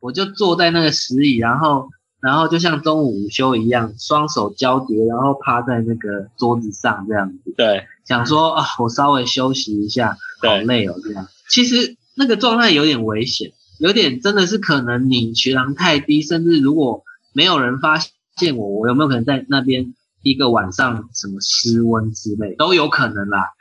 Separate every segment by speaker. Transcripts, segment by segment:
Speaker 1: 我就坐在那个石椅，然后然后就像中午午休一样，双手交叠，然后趴在那个桌子上这样子。
Speaker 2: 对，
Speaker 1: 想说啊，我稍微休息一下，好累哦这样。其实那个状态有点危险，有点真的是可能你血糖太低，甚至如果没有人发现我，我有没有可能在那边一个晚上什么失温之类都有可能啦。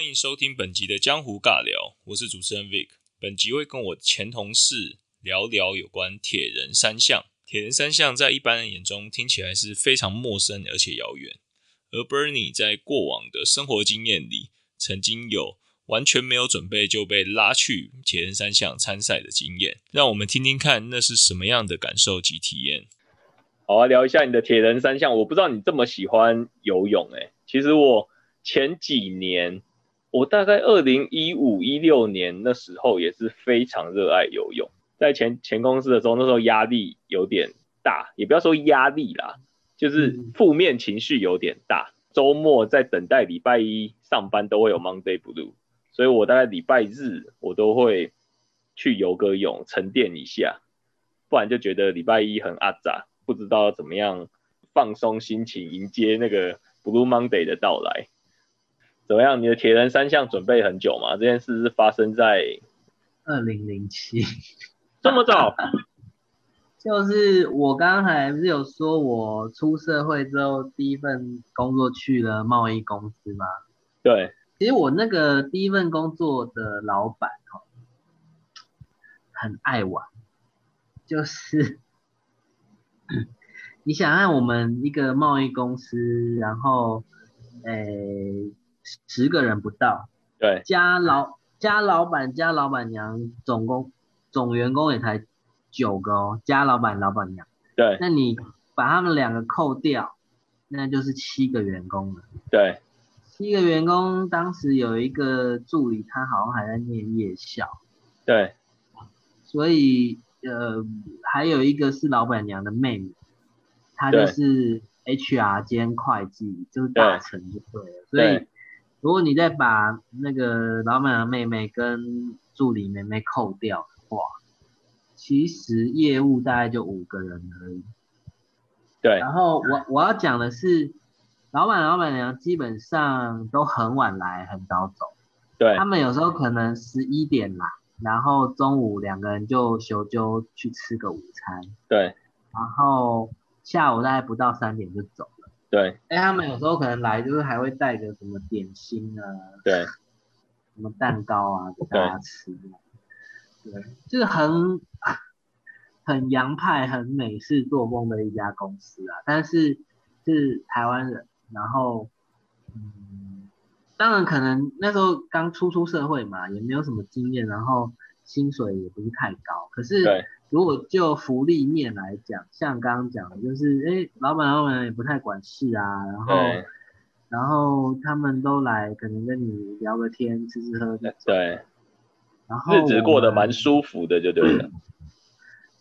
Speaker 3: 欢迎收听本集的江湖尬聊，我是主持人 Vic。本集会跟我前同事聊聊有关铁人三项。铁人三项在一般人眼中听起来是非常陌生而且遥远，而 Bernie 在过往的生活经验里，曾经有完全没有准备就被拉去铁人三项参赛的经验。让我们听听看那是什么样的感受及体验。
Speaker 2: 好啊，聊一下你的铁人三项。我不知道你这么喜欢游泳，诶，其实我前几年。我大概二零一五一六年那时候也是非常热爱游泳，在前前公司的时候，那时候压力有点大，也不要说压力啦，就是负面情绪有点大。周末在等待礼拜一上班都会有 Monday Blue，所以我大概礼拜日我都会去游个泳沉淀一下，不然就觉得礼拜一很阿杂，不知道怎么样放松心情迎接那个 Blue Monday 的到来。怎么样？你的铁人三项准备很久吗？这件事是发生在
Speaker 1: 二零零七，
Speaker 2: 这么早？
Speaker 1: 就是我刚才不是有说，我出社会之后第一份工作去了贸易公司吗？
Speaker 2: 对。
Speaker 1: 其实我那个第一份工作的老板哦，很爱玩，就是 你想看我们一个贸易公司，然后诶。十个人不到，
Speaker 2: 对，
Speaker 1: 加老加老板加老板娘，总共总员工也才九个哦，加老板老板娘，
Speaker 2: 对，
Speaker 1: 那你把他们两个扣掉，那就是七个员工了，
Speaker 2: 对，
Speaker 1: 七个员工，当时有一个助理，他好像还在念夜校，
Speaker 2: 对，
Speaker 1: 所以呃，还有一个是老板娘的妹妹，她就是 HR 兼会计，就是大成就对了，所以。如果你再把那个老板的妹妹跟助理妹妹扣掉的话，其实业务大概就五个人而已。
Speaker 2: 对。
Speaker 1: 然后我我要讲的是，老板老板娘基本上都很晚来，很早走。
Speaker 2: 对。
Speaker 1: 他们有时候可能十一点来，然后中午两个人就休就去吃个午餐。
Speaker 2: 对。
Speaker 1: 然后下午大概不到三点就走。
Speaker 2: 对，
Speaker 1: 哎，他们有时候可能来，就是还会带个什么点心啊，
Speaker 2: 对，
Speaker 1: 什么蛋糕啊给大家吃，对，就是很很洋派、很美式作风的一家公司啊。但是是台湾人，然后，嗯，当然可能那时候刚初出社会嘛，也没有什么经验，然后薪水也不是太高，可是。如果就福利面来讲，像刚刚讲的，就是哎，老板老板也不太管事啊，然后然后他们都来，可能跟你聊个天，吃吃喝喝。
Speaker 2: 对。
Speaker 1: 然后
Speaker 2: 日子过得蛮舒服的，就对了。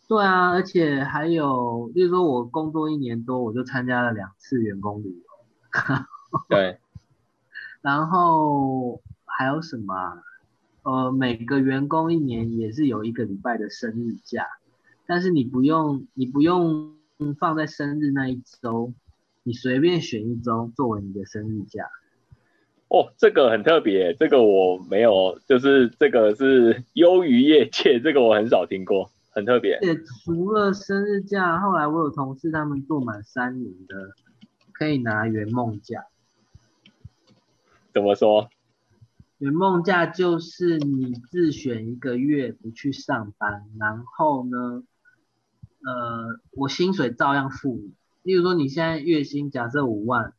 Speaker 1: 对啊，而且还有，例如说我工作一年多，我就参加了两次员工旅游。
Speaker 2: 对。
Speaker 1: 然后还有什么？呃，每个员工一年也是有一个礼拜的生日假。但是你不用，你不用放在生日那一周，你随便选一周作为你的生日假。
Speaker 2: 哦，这个很特别，这个我没有，就是这个是 优于业界，这个我很少听过，很特别。
Speaker 1: 且除了生日假，后来我有同事他们做满三年的，可以拿圆梦假。
Speaker 2: 怎么说？
Speaker 1: 圆梦假就是你自选一个月不去上班，然后呢？呃，我薪水照样付你。例如说，你现在月薪假设五万，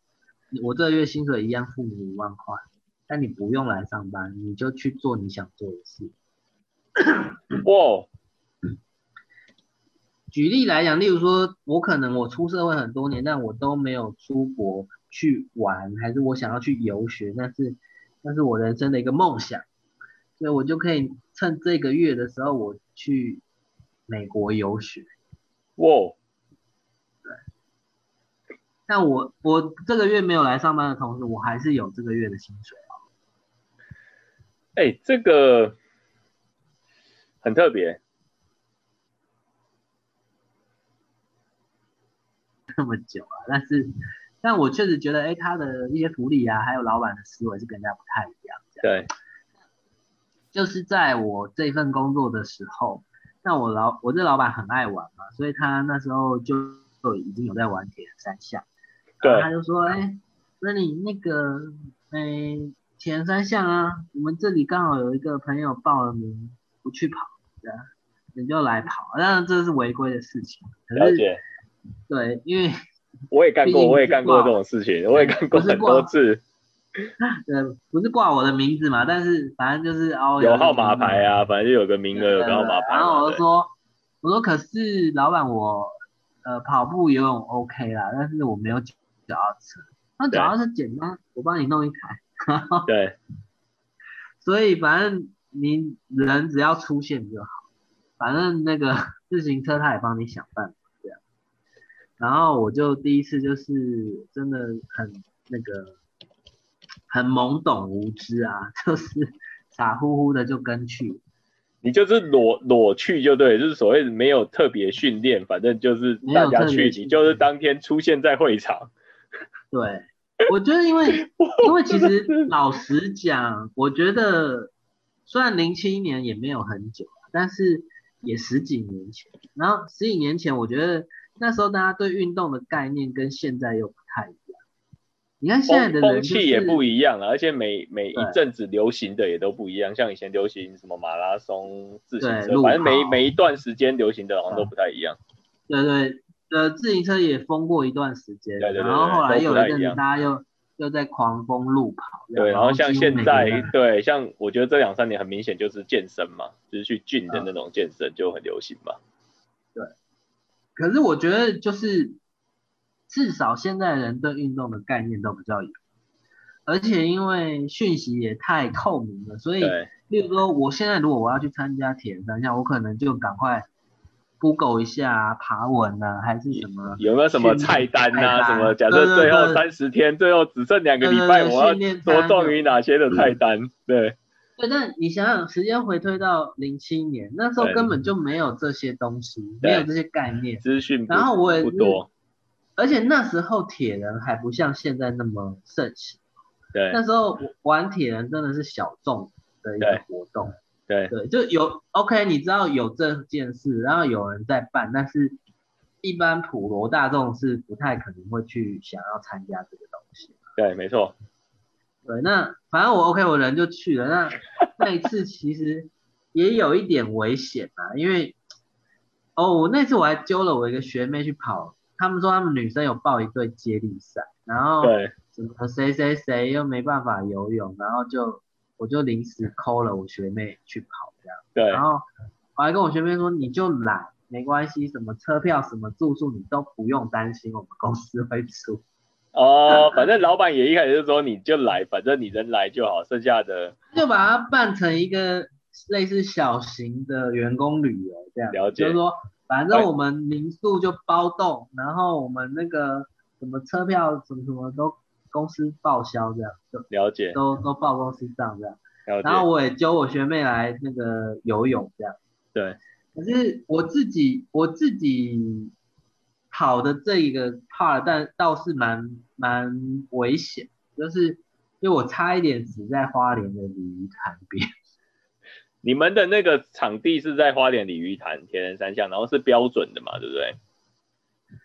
Speaker 1: 我这个月薪水一样付你五万块，但你不用来上班，你就去做你想做的事。
Speaker 2: 哇！
Speaker 1: 举例来讲，例如说，我可能我出社会很多年，但我都没有出国去玩，还是我想要去游学，但是那是我人生的一个梦想，所以我就可以趁这个月的时候，我去美国游学。
Speaker 2: 哇，对
Speaker 1: 但我我这个月没有来上班的同时，我还是有这个月的薪水啊。
Speaker 2: 哎，这个很特别。
Speaker 1: 这么久啊，但是，但我确实觉得，哎，他的一些福利啊，还有老板的思维是跟人家不太一样。
Speaker 2: 对，
Speaker 1: 就是在我这份工作的时候，那我老我这老板很爱玩嘛，所以他那时候就就已经有在玩铁人三项。
Speaker 2: 对。
Speaker 1: 他就说，哎，那你那个，哎，铁人三项啊，我们这里刚好有一个朋友报了名不去跑，对啊，你就来跑，当然这是违规的事情。
Speaker 2: 了解。
Speaker 1: 对，因为
Speaker 2: 我也干过，我也干过这种事情，我也干过很多次。
Speaker 1: 呃，不是挂我的名字嘛，但是反正就是哦，
Speaker 2: 有号码牌啊，反正就有个名额，有个号码牌。
Speaker 1: 然后我就说，我说可是老板，我呃跑步游泳 OK 啦，但是我没有脚踏车。那脚踏车简单，我帮你弄一台。
Speaker 2: 对。
Speaker 1: 所以反正你人只要出现就好，反正那个自行车他也帮你想办法。然后我就第一次就是真的很那个很懵懂无知啊，就是傻乎乎的就跟去，
Speaker 2: 你就是裸裸去就对，就是所谓没有特别训练，反正就是大家去，你就是当天出现在会场。
Speaker 1: 对，我觉得因为 因为其实老实讲，我觉得虽然零七年也没有很久，但是也十几年前，然后十几年前我觉得。那时候大家对运动的概念跟现在又不太一样。你看现在的
Speaker 2: 风气也不一样了，而且每每一阵子流行的也都不一样。像以前流行什么马拉松、自行车，反正每每一段时间流行的好像都不太一样。
Speaker 1: 对对，呃，自行车也封过一段时间，
Speaker 2: 对对
Speaker 1: 然后后来又一阵子大家又又在狂风路跑。
Speaker 2: 对，
Speaker 1: 然
Speaker 2: 后像现在，对，像我觉得这两三年很明显就是健身嘛，就是去俊的那种健身就很流行嘛。
Speaker 1: 可是我觉得就是，至少现在人对运动的概念都比较有，而且因为讯息也太透明了，所以，例如说我现在如果我要去参加铁人三项，我可能就赶快 Google 一下爬文啊，还是什么？
Speaker 2: 有没有什么菜单啊？什么？假设最后三十天，最后只剩两个礼拜，我要着重于哪些的菜单？对。
Speaker 1: 对，但你想想，时间回推到零七年，那时候根本就没有这些东西，没有这些概念，
Speaker 2: 资讯
Speaker 1: 然后我也
Speaker 2: 不多，
Speaker 1: 而且那时候铁人还不像现在那么盛行。
Speaker 2: 对，
Speaker 1: 那时候玩铁人真的是小众的一个活动。
Speaker 2: 对
Speaker 1: 对，就有 OK，你知道有这件事，然后有人在办，但是一般普罗大众是不太可能会去想要参加这个东西。
Speaker 2: 对，没错。
Speaker 1: 对，那反正我 OK，我人就去了。那 那一次其实也有一点危险啊，因为哦，我那次我还揪了我一个学妹去跑，他们说他们女生有报一队接力赛，然后什么谁谁谁又没办法游泳，然后就我就临时抠了我学妹去跑这样。
Speaker 2: 对，
Speaker 1: 然后我还跟我学妹说，你就来，没关系，什么车票、什么住宿你都不用担心，我们公司会出。
Speaker 2: 哦，反正老板也一开始就说你就来，反正你人来就好，剩下的
Speaker 1: 就把它办成一个类似小型的员工旅游这样，
Speaker 2: 了
Speaker 1: 解。就是说，反正我们民宿就包栋，然后我们那个什么车票什么什么都公司报销这样，就
Speaker 2: 了解，
Speaker 1: 都都报公司账这样。然后我也揪我学妹来那个游泳这样。
Speaker 2: 对。
Speaker 1: 可是我自己我自己。跑的这一个 part，但倒是蛮蛮危险，就是因为我差一点死在花莲的鲤鱼潭边。
Speaker 2: 你们的那个场地是在花莲鲤鱼潭铁人三项，然后是标准的嘛，对不对？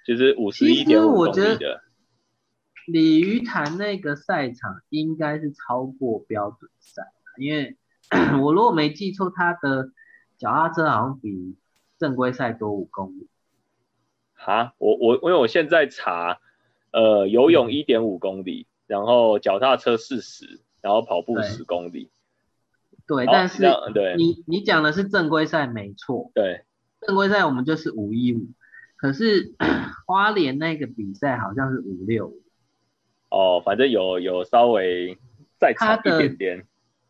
Speaker 2: 就是五十一点五公里的。
Speaker 1: 鲤鱼潭那个赛场应该是超过标准赛，因为 我如果没记错，它的脚踏车好像比正规赛多五公里。
Speaker 2: 啊，我我因为我现在查，呃，游泳一点五公里，然后脚踏车四十，然后跑步十公里。
Speaker 1: 对，但是对，你你讲的是正规赛没错。
Speaker 2: 对，
Speaker 1: 正规赛我们就是五一五，可是 花莲那个比赛好像是五六五。
Speaker 2: 哦，反正有有稍微再差一点点。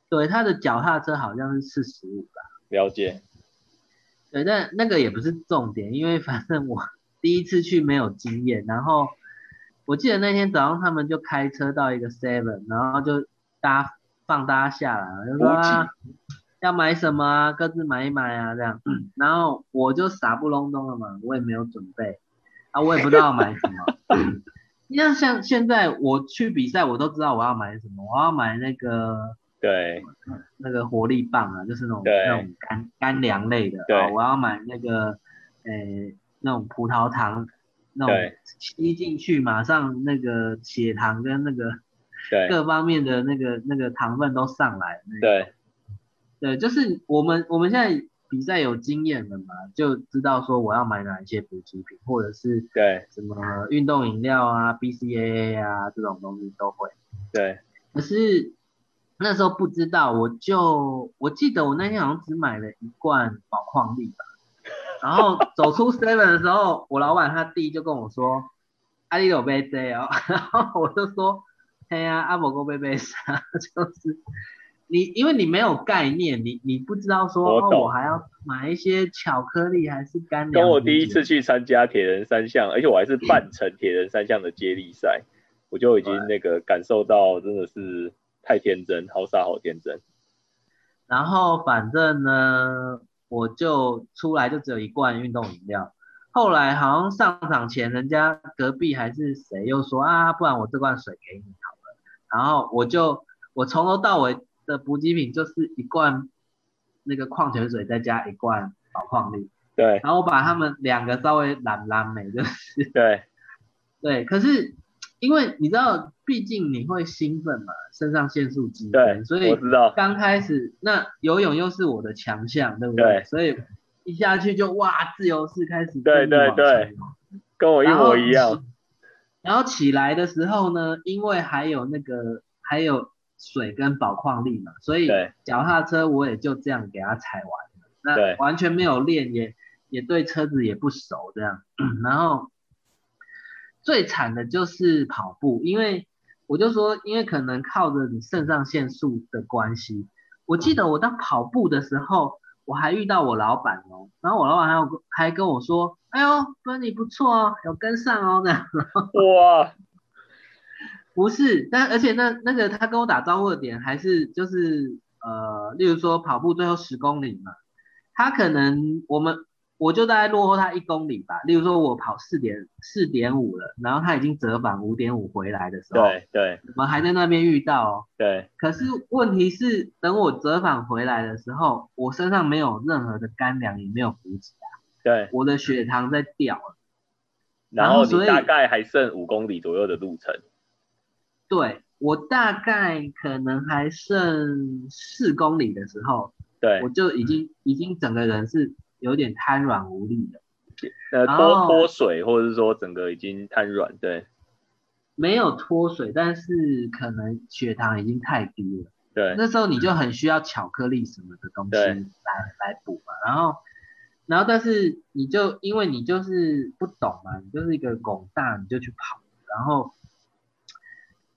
Speaker 1: 对，他的脚踏车好像是四十五吧。
Speaker 2: 了解。
Speaker 1: 对，但那个也不是重点，因为反正我。第一次去没有经验，然后我记得那天早上他们就开车到一个 Seven，然后就大家放大家下来，就说啊要买什么啊，各自买一买啊这样。然后我就傻不隆咚的嘛，我也没有准备，啊我也不知道要买什么。你像像现在我去比赛，我都知道我要买什么，我要买那个
Speaker 2: 对
Speaker 1: 那个活力棒啊，就是那种那种干干粮类的。
Speaker 2: 对
Speaker 1: 啊我要买那个诶、那种葡萄糖，那种吸进去马上那个血糖跟那个
Speaker 2: 对
Speaker 1: 各方面的那个那个糖分都上来。那个
Speaker 2: 对
Speaker 1: 对，就是我们我们现在比赛有经验了嘛，就知道说我要买哪一些补给品，或者是
Speaker 2: 对
Speaker 1: 什么运动饮料啊、BCAA 啊这种东西都会。
Speaker 2: 对
Speaker 1: 可是那时候不知道，我就我记得我那天好像只买了一罐宝矿力吧。然后走出 Seven 的时候，我老板他弟就跟我说：“阿里有杯 J 哦。”然后我就说：“嘿呀、阿某哥杯杯啥？就是你因为你没有概念，你你不知道说哦，
Speaker 2: 我懂
Speaker 1: 我还要买一些巧克力还是干粮。”
Speaker 2: 跟我第一次去参加铁人三项，而且我还是半程铁人三项的接力赛，我就已经那个感受到真的是太天真，好傻好天真。
Speaker 1: 然后反正呢，我就出来就只有一罐运动饮料。后来好像上场前，人家隔壁还是谁又说啊，不然我这罐水给你好了。然后我就我从头到尾的补给品就是一罐那个矿泉水，再加一罐宝矿力。
Speaker 2: 对
Speaker 1: 然后我把他们两个稍微懒懒美，就是
Speaker 2: 对
Speaker 1: 对。可是因为你知道，毕竟你会兴奋嘛，肾上腺素激
Speaker 2: 对
Speaker 1: 增，所以
Speaker 2: 我知道，
Speaker 1: 刚开始那游泳又是我的强项，对不
Speaker 2: 对
Speaker 1: 所以一下去就哇，自由式开始
Speaker 2: 对对
Speaker 1: 前游
Speaker 2: 跟我一模一样。
Speaker 1: 然后起来的时候呢，因为还有那个还有水跟宝矿力嘛，所以
Speaker 2: 对
Speaker 1: 脚踏车我也就这样给它踩完了，那完全没有练，也也对车子也不熟这样。然后最惨的就是跑步，因为我就说，因为可能靠着你肾上腺素的关系，我记得我当跑步的时候，我还遇到我老板哦，然后我老板还有跟还跟我说，哎呦，芬你不错哦，有跟上哦，这样。
Speaker 2: 哇，
Speaker 1: 不是，但而且那那个他跟我打招呼的点还是就是呃，例如说跑步最后十公里嘛，他可能我们我就大概落后他一公里吧。例如说我跑四点四点五了，然后他已经折返五点五回来的时候，
Speaker 2: 对对
Speaker 1: 我们还在那边遇到哦。
Speaker 2: 对
Speaker 1: 可是问题是，等我折返回来的时候，我身上没有任何的干粮，也没有补给啊，
Speaker 2: 对，
Speaker 1: 我的血糖在掉了。
Speaker 2: 然后
Speaker 1: 所以
Speaker 2: 你大概还剩五公里左右的路程。
Speaker 1: 对我大概可能还剩四公里的时候，
Speaker 2: 对
Speaker 1: 我，就已经已经整个人是有点瘫软无力的，
Speaker 2: 呃，
Speaker 1: 然
Speaker 2: 脱脱水，或者是说整个已经瘫软。对
Speaker 1: 没有脱水，但是可能血糖已经太低了。
Speaker 2: 对
Speaker 1: 那时候你就很需要巧克力什么的东西
Speaker 2: 对
Speaker 1: 来来补嘛，然后然后但是你就因为你就是不懂嘛，你就是一个拱大你就去跑，然后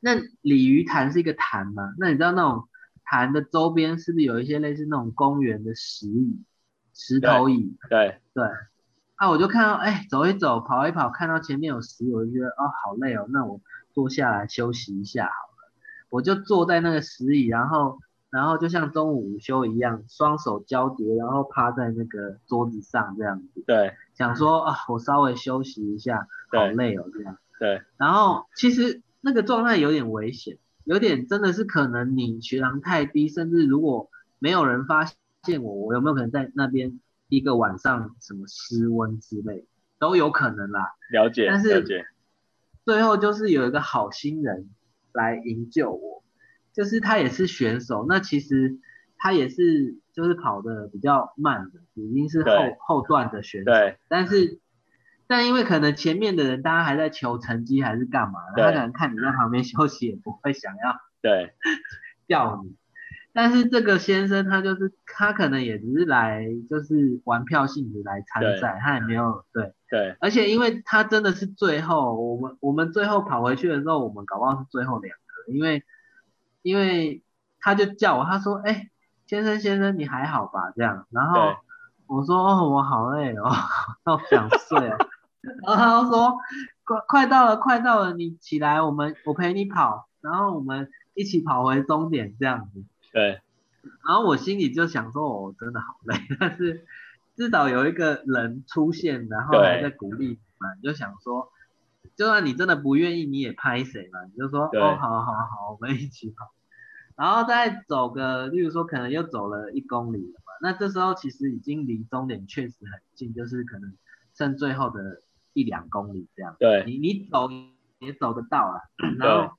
Speaker 1: 那鲤鱼潭是一个潭嘛，那你知道那种潭的周边是不是有一些类似那种公园的石椅、石头椅？
Speaker 2: 对
Speaker 1: 对，啊，我就看到，哎，走一走，跑一跑，看到前面有石，我就觉得，哦，好累哦，那我坐下来休息一下好了。我就坐在那个石椅，然后，然后就像中午午休一样，双手交叠，然后趴在那个桌子上这样子，
Speaker 2: 对
Speaker 1: 想说啊，我稍微休息一下，好累哦这样。
Speaker 2: 对
Speaker 1: 然后其实那个状态有点危险，有点真的是可能你血糖太低，甚至如果没有人发现我，我有没有可能在那边一个晚上什么失温之类，都有可能啦。
Speaker 2: 了解
Speaker 1: 但是
Speaker 2: 了解。
Speaker 1: 最后就是有一个好心人来营救我，就是他也是选手，那其实他也是就是跑的比较慢的，已经是后后段的选手，
Speaker 2: 对
Speaker 1: 但是但因为可能前面的人大家还在求成绩还是干嘛，他可能看你在旁边休息也不会想要
Speaker 2: 对
Speaker 1: 叫你。但是这个先生他就是他可能也只是来就是玩票性质来参赛，他也没有对，
Speaker 2: 对。
Speaker 1: 而且因为他真的是最后我们我们最后跑回去的时候，我们搞不好是最后两个，因为因为他就叫我，他说哎、先生先生你还好吧？这样，然后我说哦我好累哦，我想睡哦，然后他就说快快到了，快到了，你起来，我们我陪你跑，然后我们一起跑回终点这样子。
Speaker 2: 对。
Speaker 1: 然后我心里就想说，我真的好累，但是至少有一个人出现，然后还在鼓励嘛，你就想说，就算你真的不愿意，你也拍谁嘛，你就说，哦，好好好，我们一起跑。然后再走个，例如说可能又走了一公里了嘛，那这时候其实已经离终点确实很近，就是可能剩最后的一两公里这样。
Speaker 2: 对，
Speaker 1: 你你走也走得到了。然后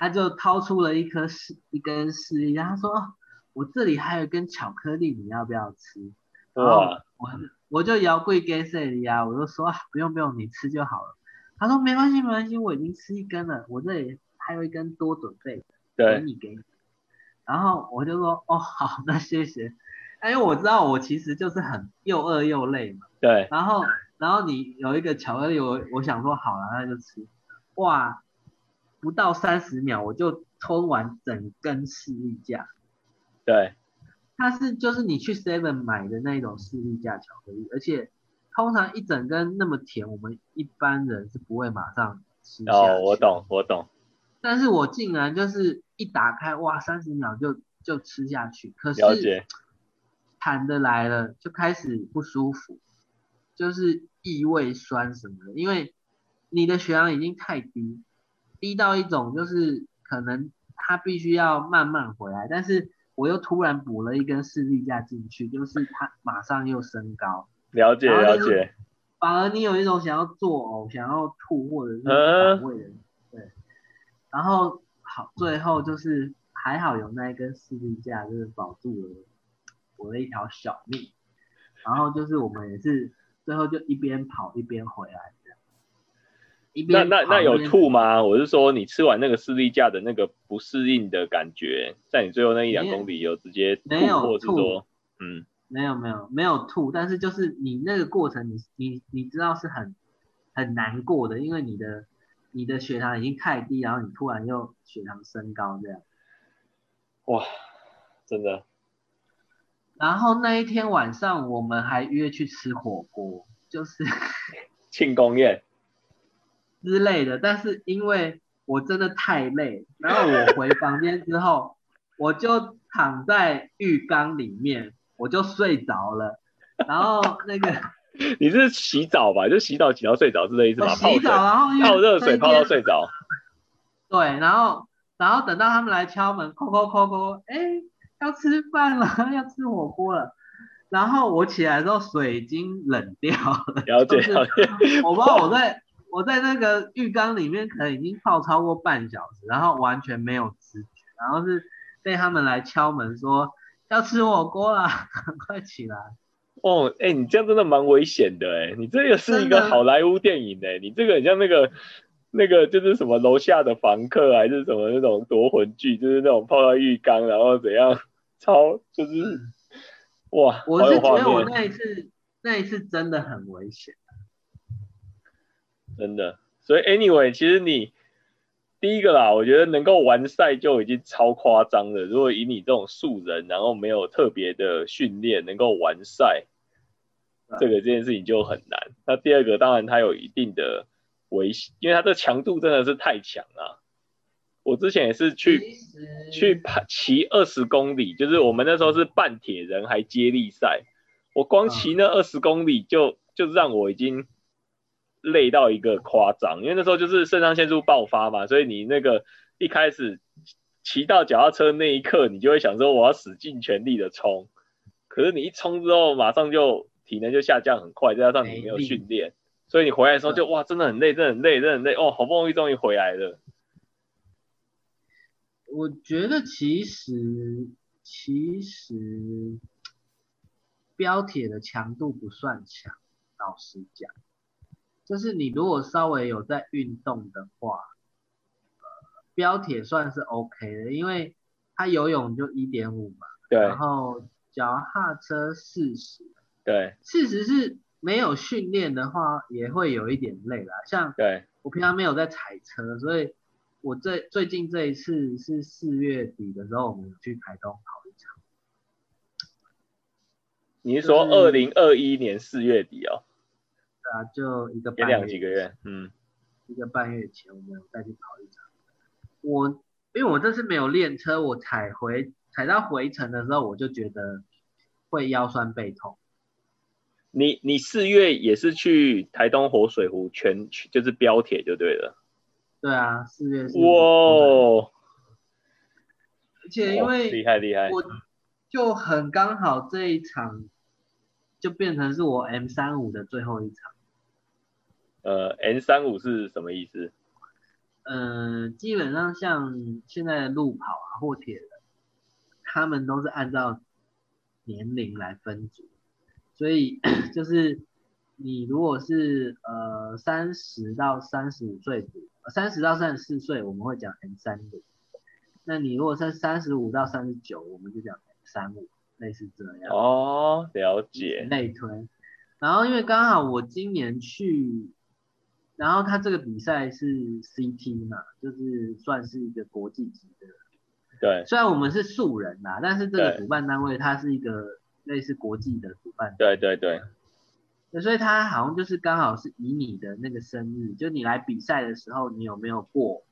Speaker 1: 他就掏出了一颗士一根士力架，他说：“我这里还有一根巧克力，你要不要吃？”哇！我我就摇柜给谁里啊？我就说不用不用，你吃就好了。他说没关系没关系，我已经吃一根了，我这里还有一根多准备。给你给你，然后我就说哦好，那谢谢，因为我知道我其实就是很又饿又累嘛。
Speaker 2: 对。
Speaker 1: 然后然后你有一个巧克力，我我想说好了那就吃，哇，不到三十秒我就吞完整根士力架。
Speaker 2: 对。
Speaker 1: 它是就是你去 Seven 买的那种士力架巧克力，而且通常一整根那么甜，我们一般人是不会马上吃下。哦，
Speaker 2: 我懂我懂。
Speaker 1: 但是我竟然就是一打开，哇，三十秒就就吃下去。可是谈的来了，就开始不舒服，就是异味酸什么的。因为你的血氧已经太低，低到一种就是可能他必须要慢慢回来。但是我又突然补了一根视力架进去，就是他马上又升高。
Speaker 2: 了解了解。
Speaker 1: 反而你有一种想要作呕、想要吐或者是反胃的。对然后好，最后就是还好有那一根士力架，就是保住了我的一条小命。然后就是我们也是最后就一边跑一边回来
Speaker 2: 那那那有吐吗？我是说你吃完那个士力架的那个不适应的感觉，在你最后那一两公里有直接
Speaker 1: 没有
Speaker 2: 吐？
Speaker 1: 嗯，没有没有没有吐，但是就是你那个过程，你你你知道是很很难过的，因为你的。你的血糖已经太低，然后你突然又血糖升高，这样，
Speaker 2: 哇，真的。
Speaker 1: 然后那一天晚上我们还约去吃火锅，就是
Speaker 2: 庆功宴
Speaker 1: 之类的。但是因为我真的太累，然后我回房间之后，我就躺在浴缸里面，我就睡着了。然后那个。
Speaker 2: 你是洗澡吧？就洗澡洗到睡着是这意思吗？
Speaker 1: 洗澡然后
Speaker 2: 泡热水泡到睡着。
Speaker 1: 对，然后然后等到他们来敲门，叩叩叩叩，哎，要吃饭了，要吃火锅了。然后我起来之后，水已经冷掉了。
Speaker 2: 了解了解。
Speaker 1: 我不知道我在我在那个浴缸里面可能已经泡超过半小时，然后完全没有知觉，然后是被他们来敲门说要吃火锅了，赶快起来。
Speaker 2: 哦，哎，你这样真的蛮危险的，哎，你这个是一个好莱坞电影，哎，你这个很像那个那个就是什么楼下的房客，还是什么那种夺魂剧，就是那种泡到浴缸，然后怎样，超就是哇，
Speaker 1: 我是觉得我那一次那一次真的很危险，
Speaker 2: 真的，所以 anyway，其实你。第一个啦，我觉得能够完赛就已经超夸张了。如果以你这种素人，然后没有特别的训练，能够完赛，这个这件事情就很难。那第二个，当然它有一定的危险，因为它这强度真的是太强了。我之前也是去去跑骑二十公里，就是我们那时候是半铁人还接力赛，我光骑那二十公里就就让我已经。累到一个夸张，因为那时候就是肾上腺素爆发嘛，所以你那个一开始骑到脚踏车那一刻，你就会想说我要使尽全力的冲，可是你一冲之后，马上就体能就下降很快，再加上你没有训练，所以你回来的时候就哇，真的很累，真的很累，真的很累哦，好不容易终于回来了。
Speaker 1: 我觉得其实其实标铁的强度不算强，老实讲。就是你如果稍微有在运动的话，呃，标铁算是 OK 的，因为它游泳就一点五嘛，
Speaker 2: 对，
Speaker 1: 然后脚踏车四十，
Speaker 2: 对，
Speaker 1: 四十是没有训练的话也会有一点累啦，像
Speaker 2: 对
Speaker 1: 我平常没有在踩车，所以我最最近这一次是四月底的时候，我们去台东跑一场。
Speaker 2: 你是说二零二一年四月底哦？
Speaker 1: 啊，就一个
Speaker 2: 两几个月，嗯，
Speaker 1: 一个半月前，我们有再去跑一场。我因为我这次没有练车，我踩回踩到回程的时候，我就觉得会腰酸背痛。
Speaker 2: 你你四月也是去台东活水湖全就是标铁就对了。
Speaker 1: 对啊，四月是。
Speaker 2: 哇！
Speaker 1: 而且因为
Speaker 2: 厉害厉害，
Speaker 1: 我就很刚好这一场就变成是我 M 三五的最后一场。
Speaker 2: 呃，N 三五是什么意思？
Speaker 1: 嗯，基本上像现在的路跑啊或铁人，他们都是按照年龄来分组，所以 就是你如果是呃三十到三十五岁组，三十到三十四岁我们会讲 N 三五，那你如果是三十五到三十九，我们就讲 N 三五，类似这样。
Speaker 2: 哦，了解。
Speaker 1: 类推，然后因为刚好我今年去。然后他这个比赛是 CT 嘛，就是算是一个国际级的。
Speaker 2: 对。
Speaker 1: 虽然我们是素人啦，但是这个主办单位它是一个类似国际的主办。
Speaker 2: 对对对。
Speaker 1: 所以他好像就是刚好是以你的那个生日，就你来比赛的时候，你有没有过？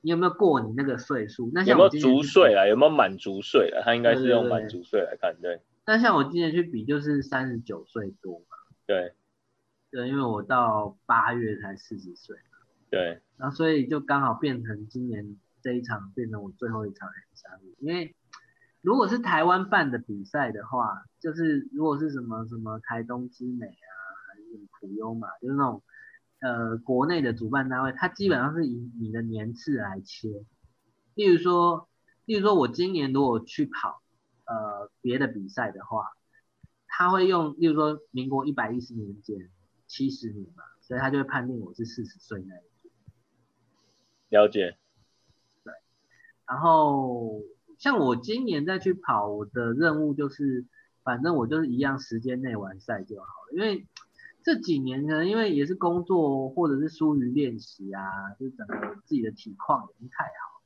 Speaker 1: 你有没有过你那个岁数？那
Speaker 2: 有没有足岁啊？有没有满足岁啊？他应该是用满足岁来看，对。
Speaker 1: 那像我今年去比，就是三十九岁多嘛。
Speaker 2: 对。
Speaker 1: 对，因为我到八月才四十岁，
Speaker 2: 对，
Speaker 1: 然后所以就刚好变成今年这一场变成我最后一场 M 三五，因为如果是台湾办的比赛的话，就是如果是什么什么台东之美啊，还是普优嘛，就是那种呃国内的主办单位，它基本上是以你的年次来切，例如说，例如说我今年如果去跑呃别的比赛的话，他会用例如说民国一百一十年间。七十年嘛，所以他就会判定我是四十岁那一组。
Speaker 2: 了解。
Speaker 1: 对。然后像我今年再去跑，我的任务就是，反正我就是一样时间内完赛就好了。因为这几年呢，因为也是工作或者是疏于练习啊，就是整个自己的体况也不太好，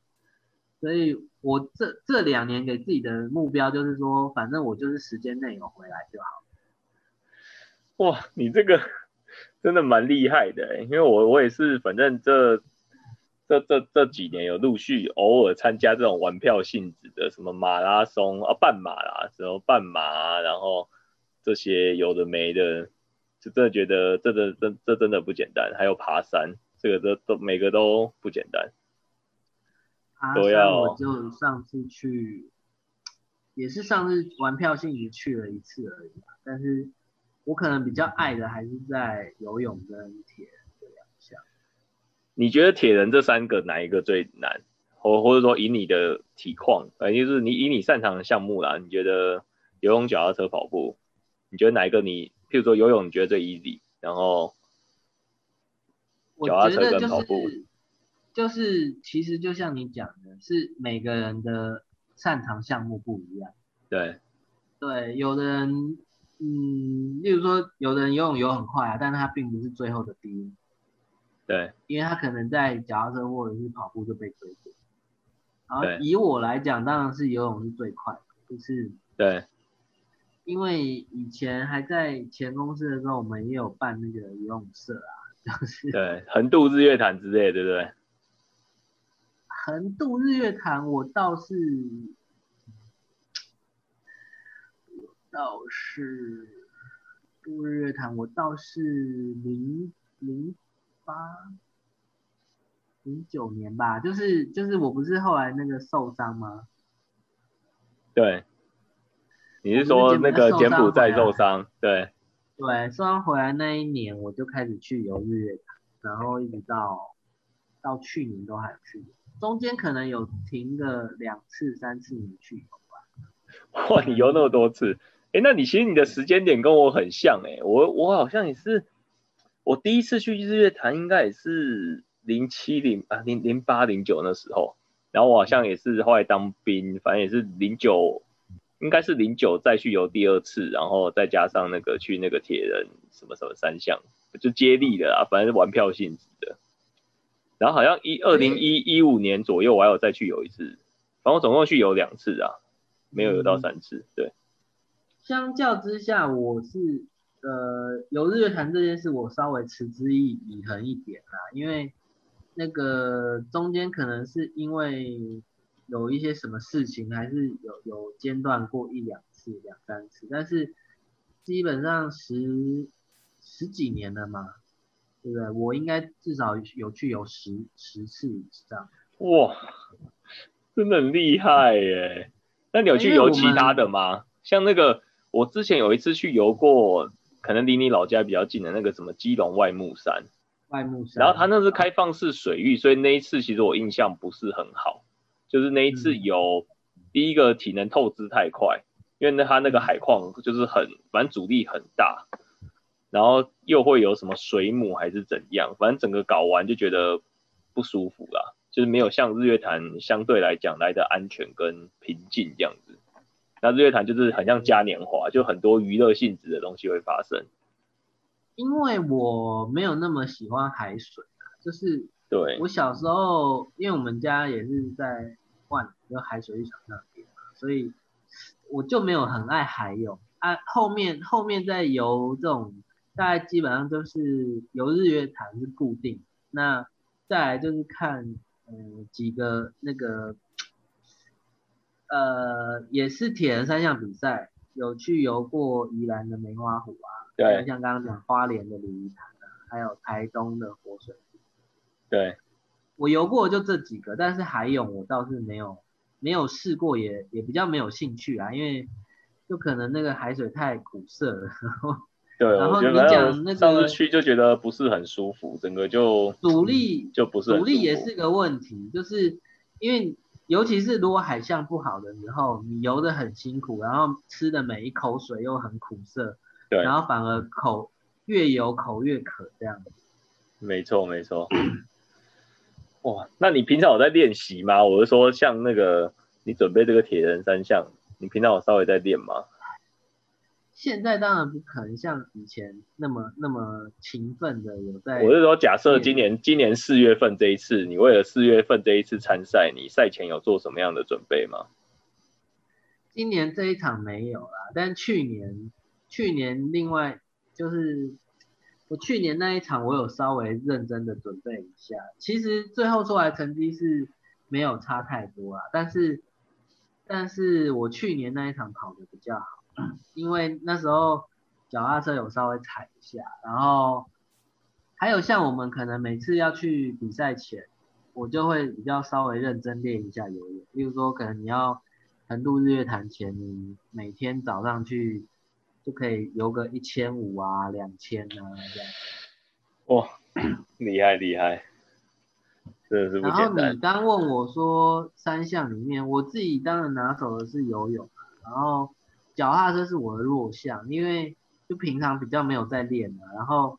Speaker 1: 所以我这这两年给自己的目标就是说，反正我就是时间内有回来就好。
Speaker 2: 哇，你这个。真的蛮厉害的，因为我我也是，反正这这这这几年有陆续偶尔参加这种玩票性质的，什么马拉松啊、半马啦，什么半马，然后这些有的没的，就真的觉得这这这这真的不简单。还有爬山，这个都都每个都不简单。
Speaker 1: 爬山我就上次去，也是上次玩票性质去了一次而已，但是。我可能比较爱的还是在游泳跟铁人这两项。
Speaker 2: 你觉得铁人这三个哪一个最难？或或者说以你的体况，呃，就是你以你擅长的项目啦，你觉得游泳、脚踏车、跑步，你觉得哪一个你，譬如说游泳你觉得最 easy，然后脚踏车跟跑步，
Speaker 1: 就是其实就像你讲的，是每个人的擅长项目不一样。
Speaker 2: 对，
Speaker 1: 对，有的人。嗯，例如说，有的人游泳游很快啊，但是他并不是最后的第一。
Speaker 2: 对，
Speaker 1: 因为他可能在脚踏车或者是跑步就被追过。然后以我来讲，当然是游泳是最快，就是
Speaker 2: 对。
Speaker 1: 因为以前还在前公司的时候，我们也有办那个游泳社啊，就是
Speaker 2: 对横渡日月潭之类，对不对？
Speaker 1: 横渡日月潭，我倒是。倒是度日月潭，我倒是零零八零九年吧，就是就是我不是后来那个受伤吗？
Speaker 2: 对，你是说那个柬埔寨受伤？对，
Speaker 1: 对，受伤回来那一年我就开始去游日月潭，然后一直到到去年都还去，中间可能有停个两次三次没去游
Speaker 2: 吧。哇，你游那么多次？哎，那你其实你的时间点跟我很像哎，我我好像也是，我第一次去日月潭应该也是零七零啊零零八零九那时候，然后我好像也是后来当兵，反正也是零九，应该是零九再去游第二次，然后再加上那个去那个铁人什么什么三项，就接力的啦，反正是玩票性质的。然后好像一二零一一五年左右我还有再去游一次，反正我总共去游两次啊，没有游到三次，对。
Speaker 1: 相较之下，我是呃，有日月潭这件事，我稍微持之以以恒一点啦，因为那个中间可能是因为有一些什么事情，还是有有间断过一两次、两三次，但是基本上十十几年了嘛，对不对？我应该至少有去有十十次以上。
Speaker 2: 哇，真的很厉害耶！那你有去游其他的吗？像那个，我之前有一次去游过，可能离你老家比较近的那个什么基隆外木山。
Speaker 1: 外木山。
Speaker 2: 然后它那是开放式水域，所以那一次其实我印象不是很好。就是那一次有第一个体能透支太快，因为那它那个海况就是很，反正阻力很大，然后又会有什么水母还是怎样，反正整个搞完就觉得不舒服啦。就是没有像日月潭相对来讲来的安全跟平静这样子，那日月潭就是很像嘉年华，就很多娱乐性质的东西会发生。
Speaker 1: 因为我没有那么喜欢海水，就是
Speaker 2: 对
Speaker 1: 我小时候，因为我们家也是在万有海水浴场那边嘛，所以我就没有很爱海泳啊。后面后面再游这种，大概基本上都是游日月潭是固定，那再来就是看。嗯，几个那个，呃，也是铁人三项比赛，有去游过宜兰的梅花湖啊，
Speaker 2: 对，
Speaker 1: 像刚刚讲花莲的鲤鱼潭啊，还有台东的活水湖，
Speaker 2: 对，
Speaker 1: 我游过就这几个，但是海泳我倒是没有没有试过，也也比较没有兴趣啊，因为就可能那个海水太苦涩了，然后。
Speaker 2: 对，
Speaker 1: 然后你讲那个
Speaker 2: 上次去就觉得不是很舒服，整个就
Speaker 1: 阻力
Speaker 2: 就不是
Speaker 1: 阻力也是个问题，就是因为尤其是如果海象不好的时候，你游的很辛苦，然后吃的每一口水又很苦涩，
Speaker 2: 对，
Speaker 1: 然后反而口越游口越渴这样子。
Speaker 2: 没错没错。哇，那你平常有在练习吗？我是说像那个你准备这个铁人三项，你平常有稍微在练吗？
Speaker 1: 现在当然不可能像以前那么那么勤奋的有在。
Speaker 2: 我是说，假设今年今年四月份这一次，你为了四月份这一次参赛，你赛前有做什么样的准备吗？
Speaker 1: 今年这一场没有啦，但去年去年另外就是我去年那一场我有稍微认真的准备一下，其实最后出来成绩是没有差太多啊，但是但是我去年那一场跑的比较好。因为那时候脚踏车有稍微踩一下，然后还有像我们可能每次要去比赛前，我就会比较稍微认真练一下游泳。例如说，可能你要横渡日月潭前，你每天早上去就可以游个一千五啊、两千啊这样。
Speaker 2: 哇，厉害厉害，真的是不简单。
Speaker 1: 然后你刚问我说三项里面，我自己当然拿手的是游泳，然后。脚踏车是我的弱项，因为就平常比较没有在练的，然后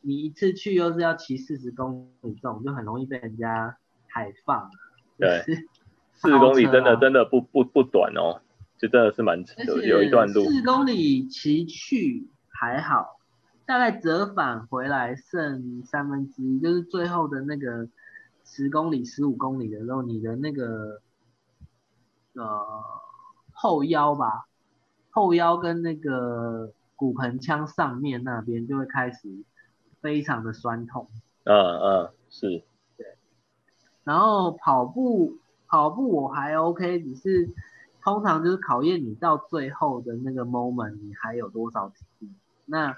Speaker 1: 你一次去又是要骑四十公里种，就很容易被人家海放。
Speaker 2: 对，四十公里真的真的不不不短哦，就真的是蛮有有一段路。
Speaker 1: 四十公里骑去还好，大概折返回来剩三分之一，就是最后的那个十公里、十五公里的时候，你的那个呃后腰吧。后腰跟那个骨盆腔上面那边就会开始非常的酸痛。
Speaker 2: 嗯嗯，是。
Speaker 1: 对。然后跑步跑步我还 OK，只是通常就是考验你到最后的那个 moment，你还有多少体力。那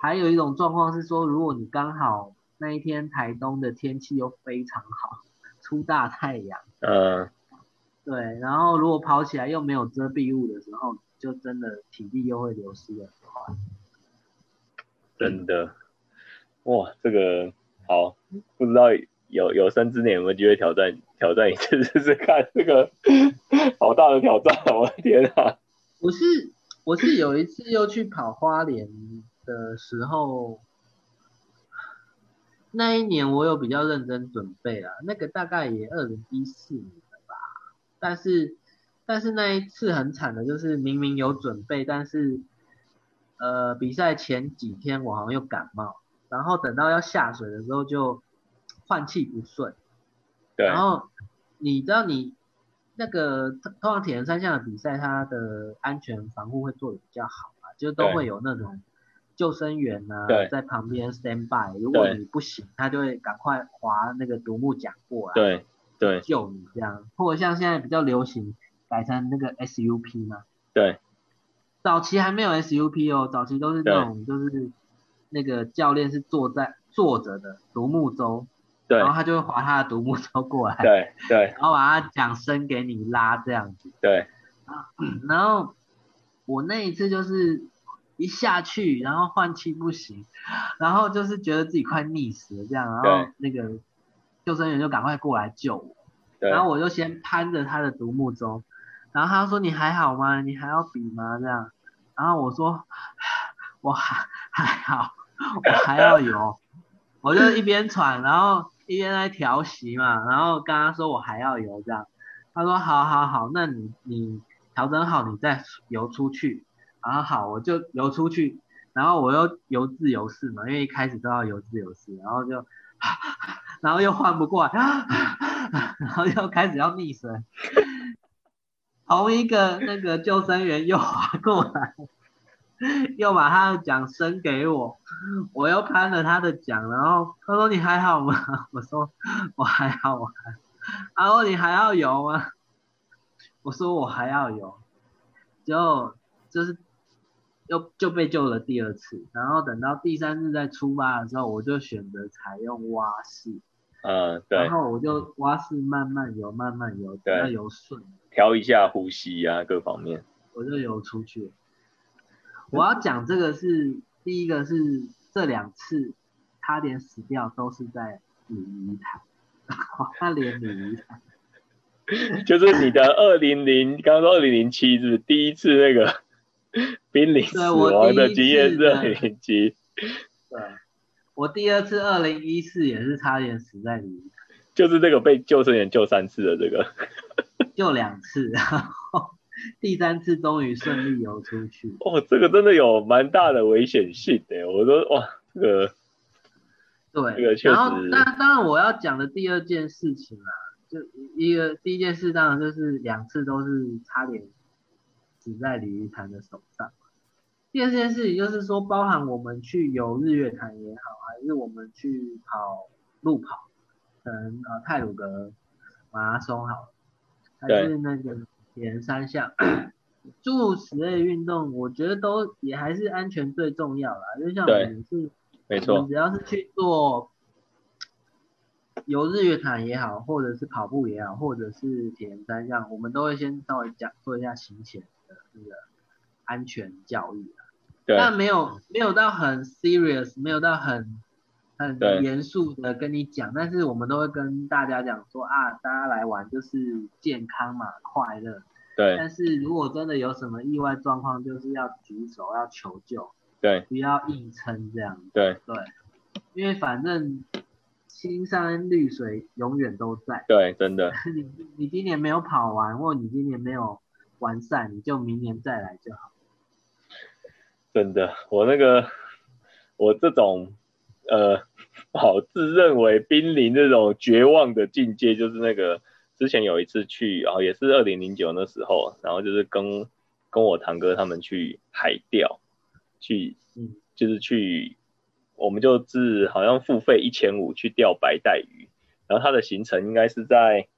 Speaker 1: 还有一种状况是说，如果你刚好那一天台东的天气又非常好，出大太阳。
Speaker 2: 嗯。
Speaker 1: 对，然后如果跑起来又没有遮蔽物的时候。就真的体力又会流失的很快，
Speaker 2: 真的，哇，这个好，不知道有有生之年有没有机会挑战挑战一次试试看，这个好大的挑战，我的天啊！
Speaker 1: 我是我是有一次又去跑花莲的时候，那一年我有比较认真准备啊，那个大概也二零一四年了吧，但是。但是那一次很惨的，就是明明有准备，但是，呃，比赛前几天我好像又感冒，然后等到要下水的时候就换气不顺。
Speaker 2: 对。
Speaker 1: 然后你知道你那个通常铁人三项的比赛，它的安全防护会做的比较好嘛，就都会有那种救生员呢
Speaker 2: 对
Speaker 1: 在旁边 stand by，如果你不行，他就会赶快划那个独木桨过来，
Speaker 2: 对对
Speaker 1: 救你这样，或者像现在比较流行改成那个 SUP 嘛，
Speaker 2: 对。
Speaker 1: 早期还没有 SUP 哦，早期都是那种就是那个教练是坐在坐着的独木舟，
Speaker 2: 对。
Speaker 1: 然后他就会划他的独木舟过来，
Speaker 2: 对对。
Speaker 1: 然后把他桨伸给你拉这样子。
Speaker 2: 对。
Speaker 1: 然后我那一次就是一下去，然后换气不行，然后就是觉得自己快溺死了这样，然后那个救生员就赶快过来救我，
Speaker 2: 对，
Speaker 1: 然后我就先攀着他的独木舟，然后他说你还好吗？你还要比吗？这样，然后我说 我还 还好，我还要游，我就一边喘，然后一边在调息嘛，然后跟他说我还要游这样，他说好好好，那你你调整好你再游出去，然后好我就游出去，然后我又游自由式嘛，因为一开始都要游自由式，然后就。然后又换不过来，然后又开始要溺水，同一个那个救生员又划过来，又把他的桨伸给我，我又攀了他的桨，然后他说你还好吗？我说我还好，我还好。然后你还要游吗？我说我还要游，就就是又就被救了第二次，然后等到第三次再出发的时候，我就选择采用蛙式，
Speaker 2: 嗯对
Speaker 1: 然，后我就蛙式慢慢游，慢慢游，
Speaker 2: 对
Speaker 1: 等到游顺，
Speaker 2: 调一下呼吸啊，各方面。
Speaker 1: 我就游出去。我要讲这个是第一个是这两次差点死掉都是在鲤鱼潭，他连鲤鱼潭，
Speaker 2: 就是你的二零零，刚刚说二零零七是第一次那个 濒临死亡的经验是二零零七，
Speaker 1: 对，我第二次二零一四也是差点死在鲤鱼潭，
Speaker 2: 就是这个被救生员救三次的这个。
Speaker 1: 就两次，然后第三次终于顺利游出去。
Speaker 2: 哦，这个真的有蛮大的危险性的，我说哇，这个这个
Speaker 1: 对，
Speaker 2: 确
Speaker 1: 然后
Speaker 2: 实
Speaker 1: 当当然我要讲的第二件事情啊，就一个第一件事当然就是两次都是差点死在鲤鱼潭的手上。第二件事情就是说，包含我们去游日月潭也好，还是我们去跑路跑，可能呃泰鲁格马拉松好了，还是那个铁人三项，诸如此类运动，我觉得都也还是安全最重要啦。就像我们是。
Speaker 2: 没错
Speaker 1: 只要是去做游日月潭也好，或者是跑步也好，或者是铁人三项，我们都会先稍微讲做一下行前的那个安全教育啊。
Speaker 2: 对
Speaker 1: 但没有没有到很 serious，没有到很很
Speaker 2: 对
Speaker 1: 严肃的跟你讲，但是我们都会跟大家讲说啊，大家来玩就是健康嘛，快乐。
Speaker 2: 对
Speaker 1: 但是如果真的有什么意外状况，就是要举手要求救，
Speaker 2: 对
Speaker 1: 不要硬撑这样。
Speaker 2: 对
Speaker 1: 对，因为反正青山绿水永远都在。
Speaker 2: 对，真的，
Speaker 1: 你你今年没有跑完，或你今年没有完赛，你就明年再来就好。
Speaker 2: 真的，我那个我这种呃，好自认为濒临这种绝望的境界，就是那个之前有一次去，然后也是二零零九那时候，然后就是跟跟我堂哥他们去海钓，去
Speaker 1: 嗯
Speaker 2: 就是去，我们就是好像付费一千五去钓白带鱼，然后它的行程应该是在。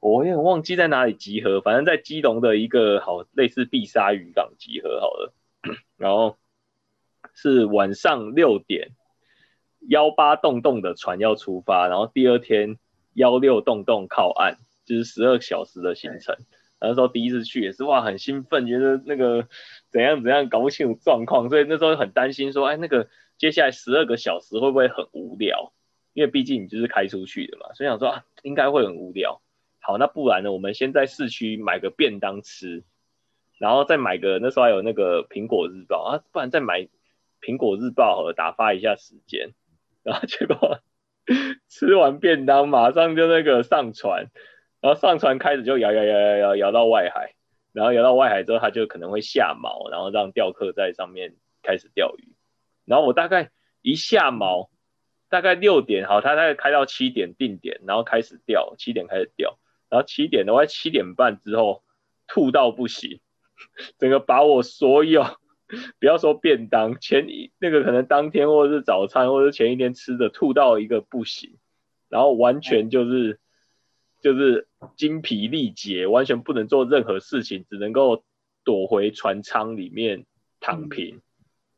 Speaker 2: 我有点忘记在哪里集合，反正在基隆的一个好类似碧沙渔港集合好了。然后是晚上六点，幺八洞洞的船要出发，然后第二天幺六洞洞靠岸，就是十二小时的行程。那时候第一次去也是哇，很兴奋，觉得那个怎样怎样搞不清楚状况，所以那时候很担心说，哎，那个接下来十二个小时会不会很无聊？因为毕竟你就是开出去的嘛，所以想说啊，应该会很无聊。好，那不然呢，我们先在市区买个便当吃。然后再买个那时候还有那个苹果日报啊，不然再买苹果日报好了，打发一下时间。然后结果吃完便当，马上就那个上船，然后上船开始就摇摇摇摇摇摇到外海，然后摇到外海之后，他就可能会下锚，然后让钓客在上面开始钓鱼。然后我大概一下锚，大概六点，好，他大概开到七点定点，然后开始钓，七点开始钓，然后七点的话，七点半之后吐到不行。整个把我所有不要说便当，前一那个可能当天或者是早餐或者前一天吃的吐到一个不行，然后完全就是就是精疲力竭，完全不能做任何事情，只能够躲回船舱里面躺平，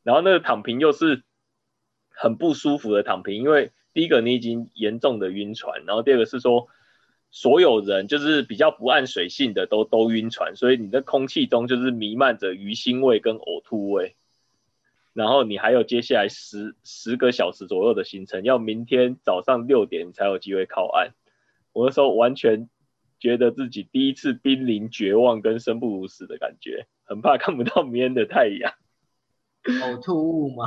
Speaker 2: 然后那个躺平又是很不舒服的躺平，因为第一个你已经严重的晕船，然后第二个是说。所有人就是比较不按水性的都都晕船，所以你的空气中就是弥漫着鱼腥味跟呕吐味。然后你还有接下来十十个小时左右的行程，要明天早上六点才有机会靠岸。我那时候完全觉得自己第一次濒临绝望跟生不如死的感觉，很怕看不到明天的太阳。
Speaker 1: 呕吐物吗？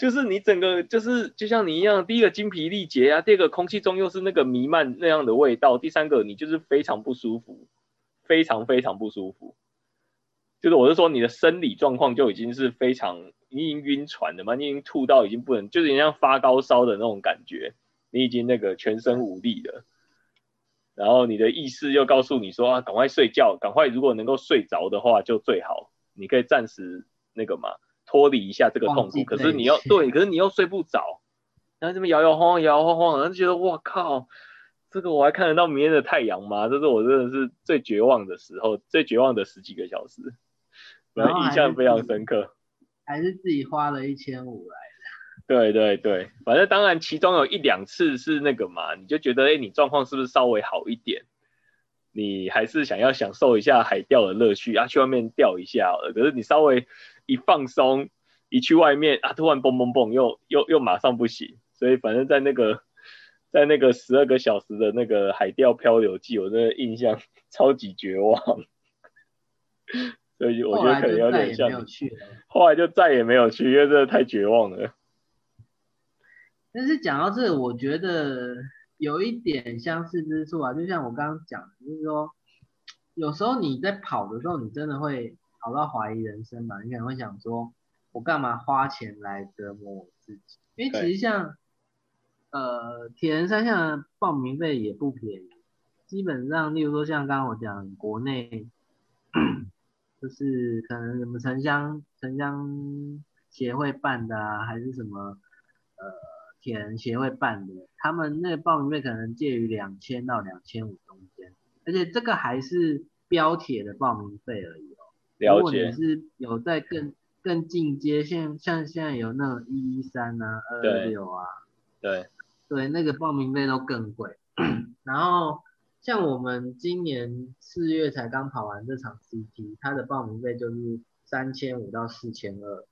Speaker 2: 就是你整个就是就像你一样，第一个精疲力竭啊，第二个空气中又是那个弥漫那样的味道，第三个你就是非常不舒服，非常非常不舒服。就是我是说你的生理状况就已经是非常，你已经晕船了嘛，你已经吐到已经不能，就是像发高烧的那种感觉，你已经那个全身无力了。然后你的意识又告诉你说啊，赶快睡觉，赶快如果能够睡着的话就最好，你可以暂时那个嘛。脱离一下这个痛苦，可是你又对，可是你又睡不着，然后这么摇摇晃晃，摇摇晃晃，然后觉得哇靠，这个我还看得到明天的太阳吗？这是我真的是最绝望的时候，最绝望的十几个小时，
Speaker 1: 然
Speaker 2: 印象非常深刻。
Speaker 1: 还是自己花了一千五来的。
Speaker 2: 对对对，反正当然其中有一两次是那个嘛，你就觉得哎，你状况是不是稍微好一点？你还是想要享受一下海钓的乐趣啊，去外面钓一下好了。可是你稍微。一放松，一去外面啊，突然蹦蹦蹦，又又又马上不行，所以反正在那个在那个十二个小时的那个海钓漂流记，我真的印象超级绝望，所以我觉得可能有点像，后来就再也没有去，因为真的太绝望了。
Speaker 1: 但是讲到这，我觉得有一点相似之处啊，就像我刚刚讲，就是说有时候你在跑的时候，你真的会。跑到怀疑人生嘛？你可能会想说，我干嘛花钱来折磨我自己？因为其实像，呃，铁人三项报名费也不便宜，基本上，例如说像刚刚我讲国内，就是可能什么城乡城乡协会办的啊，还是什么呃铁人协会办的，他们那个报名费可能介于两千到两千五中间，而且这个还是标铁的报名费而已。如果你是有在更更进阶，像像现在有那种一一三啊、二二六啊，
Speaker 2: 对
Speaker 1: 对，那个报名费都更贵。然后像我们今年四月才刚跑完这场 CT，它的报名费就是三千五到四千二，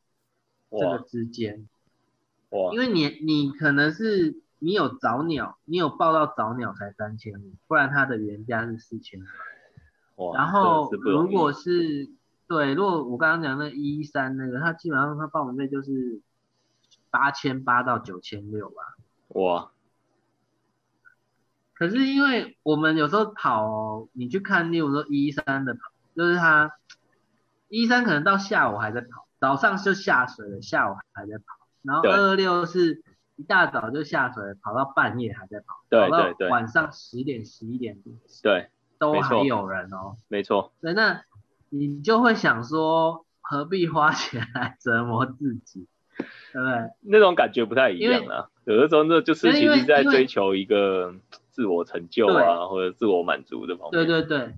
Speaker 1: 这个之间。
Speaker 2: 哇！
Speaker 1: 因为你你可能是你有早鸟，你有报到早鸟才三千五，不然它的原价是四千
Speaker 2: 二。哇！
Speaker 1: 然后如果是对，如果我刚刚讲那一三那个，他基本上他报名费就是八千八到九千六吧。
Speaker 2: 哇！
Speaker 1: 可是因为我们有时候跑，你去看，例如说一三的跑，就是他一三可能到下午还在跑，早上就下水了，下午还在跑。然后二二六是一大早就下水，跑到半夜还在跑，
Speaker 2: 跑到
Speaker 1: 晚上十点十一点，
Speaker 2: 对，
Speaker 1: 都还有人哦。
Speaker 2: 没错。
Speaker 1: 对，那。你就会想说，何必花钱来折磨自己，对不对？
Speaker 2: 那种感觉不太一样啊。有的时候那就是其实在追求一个自我成就啊，或者自我满足的方面。
Speaker 1: 对对对，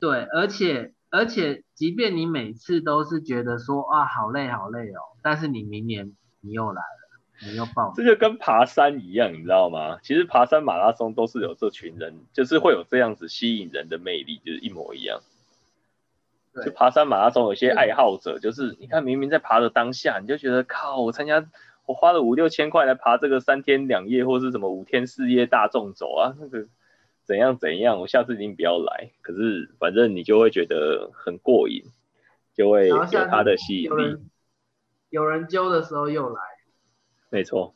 Speaker 1: 对，而且而且，即便你每次都是觉得说啊好累好累哦，但是你明年你又来了，你又报。
Speaker 2: 这就跟爬山一样，你知道吗？其实爬山马拉松都是有这群人，就是会有这样子吸引人的魅力，就是一模一样。就爬山马拉松，有些爱好者就是，你看明明在爬的当下，你就觉得靠，我参加，我花了五六千块来爬这个三天两夜，或是什么五天四夜大众走啊，那个怎样怎样，我下次一定不要来。可是反正你就会觉得很过瘾，就会有它的吸引力。
Speaker 1: 有人揪的时候又来。
Speaker 2: 没错，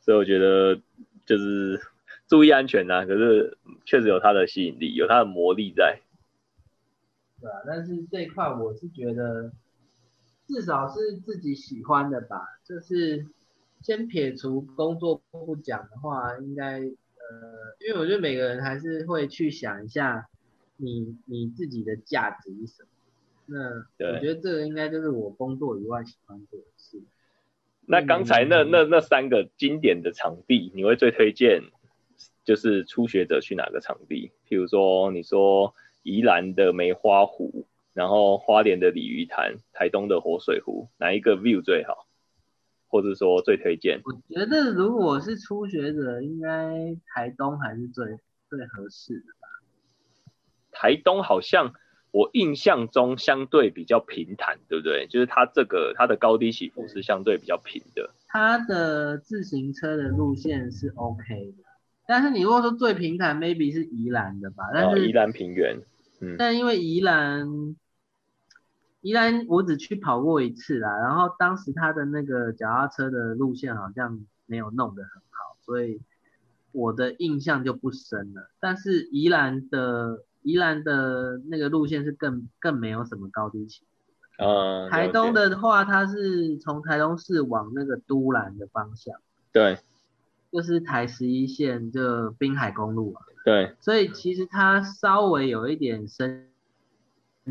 Speaker 2: 所以我觉得就是注意安全呐。可是确实有它的吸引力，有它的魔力在。
Speaker 1: 对啊，但是这一块我是觉得，至少是自己喜欢的吧。就是先撇除工作不讲的话，应该呃，因为我觉得每个人还是会去想一下，你你自己的价值是什么。那我觉得这个应该就是我工作以外喜欢做的事。
Speaker 2: 那刚才那那那三个经典的场地，你会最推荐就是初学者去哪个场地？譬如说，你说宜兰的梅花湖，然后花莲的鲤鱼潭，台东的活水湖，哪一个 view 最好？或者说最推荐？
Speaker 1: 我觉得如果是初学者，应该台东还是最最合适的吧。
Speaker 2: 台东好像。我印象中相对比较平坦，对不对？就是它这个它的高低起伏是相对比较平的。
Speaker 1: 它的自行车的路线是 OK 的，但是你如果说最平坦，maybe 是宜兰的吧？但是
Speaker 2: 宜兰平原，嗯。
Speaker 1: 但因为宜兰，宜兰我只去跑过一次啦，然后当时他的那个脚踏车的路线好像没有弄得很好，所以我的印象就不深了。但是宜兰的。宜兰的那个路线是更更没有什么高低起
Speaker 2: 伏。嗯，
Speaker 1: 台东的话，它是从台东市往那个都兰的方向。
Speaker 2: 对。
Speaker 1: 就是台十一线，就滨海公路啊。
Speaker 2: 对。
Speaker 1: 所以其实它稍微有一点升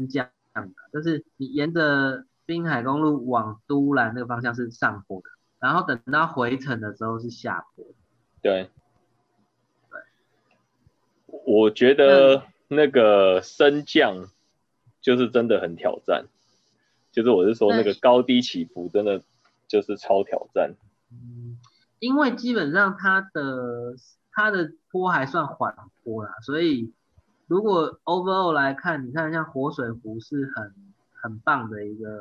Speaker 1: 降的，就是你沿着滨海公路往都兰那个方向是上坡的，然后等到回程的时候是下坡。
Speaker 2: 对。对。我觉得。那个升降就是真的很挑战，就是我是说那个高低起伏真的就是超挑战。
Speaker 1: 嗯，因为基本上它的它的坡还算缓坡啦，所以如果 overall 来看，你看像活水湖是很很棒的一个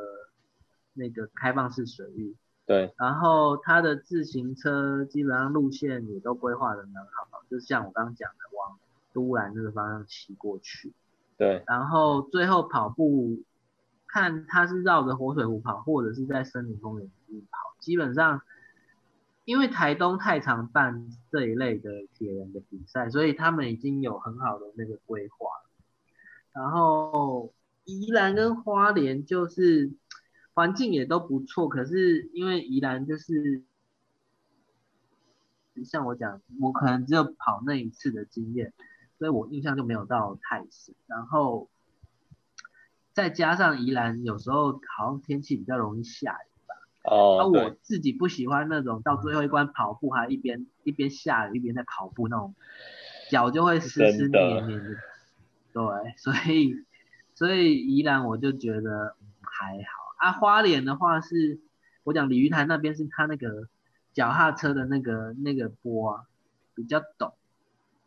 Speaker 1: 那个开放式水域。
Speaker 2: 对。
Speaker 1: 然后它的自行车基本上路线也都规划的蛮好，就像我刚刚讲的往。都兰那个方向骑过去，
Speaker 2: 对，
Speaker 1: 然后最后跑步，看他是绕着活水湖跑，或者是在森林公园里面跑。基本上，因为台东太常办这一类的铁人的比赛，所以他们已经有很好的那个规划。然后宜兰跟花莲就是环境也都不错，可是因为宜兰就是，像我讲，我可能只有跑那一次的经验。所以我印象就没有到太深，然后再加上宜兰有时候好像天气比较容易下雨。
Speaker 2: 哦。
Speaker 1: 那我自己不喜欢那种到最后一关跑步还一边一边下雨一边在跑步那种，脚就会湿湿黏黏的。对，所以所以宜兰我就觉得还好啊。花莲的话是，我讲鲤鱼潭那边是它那个脚踏车的那个那个坡啊比较陡。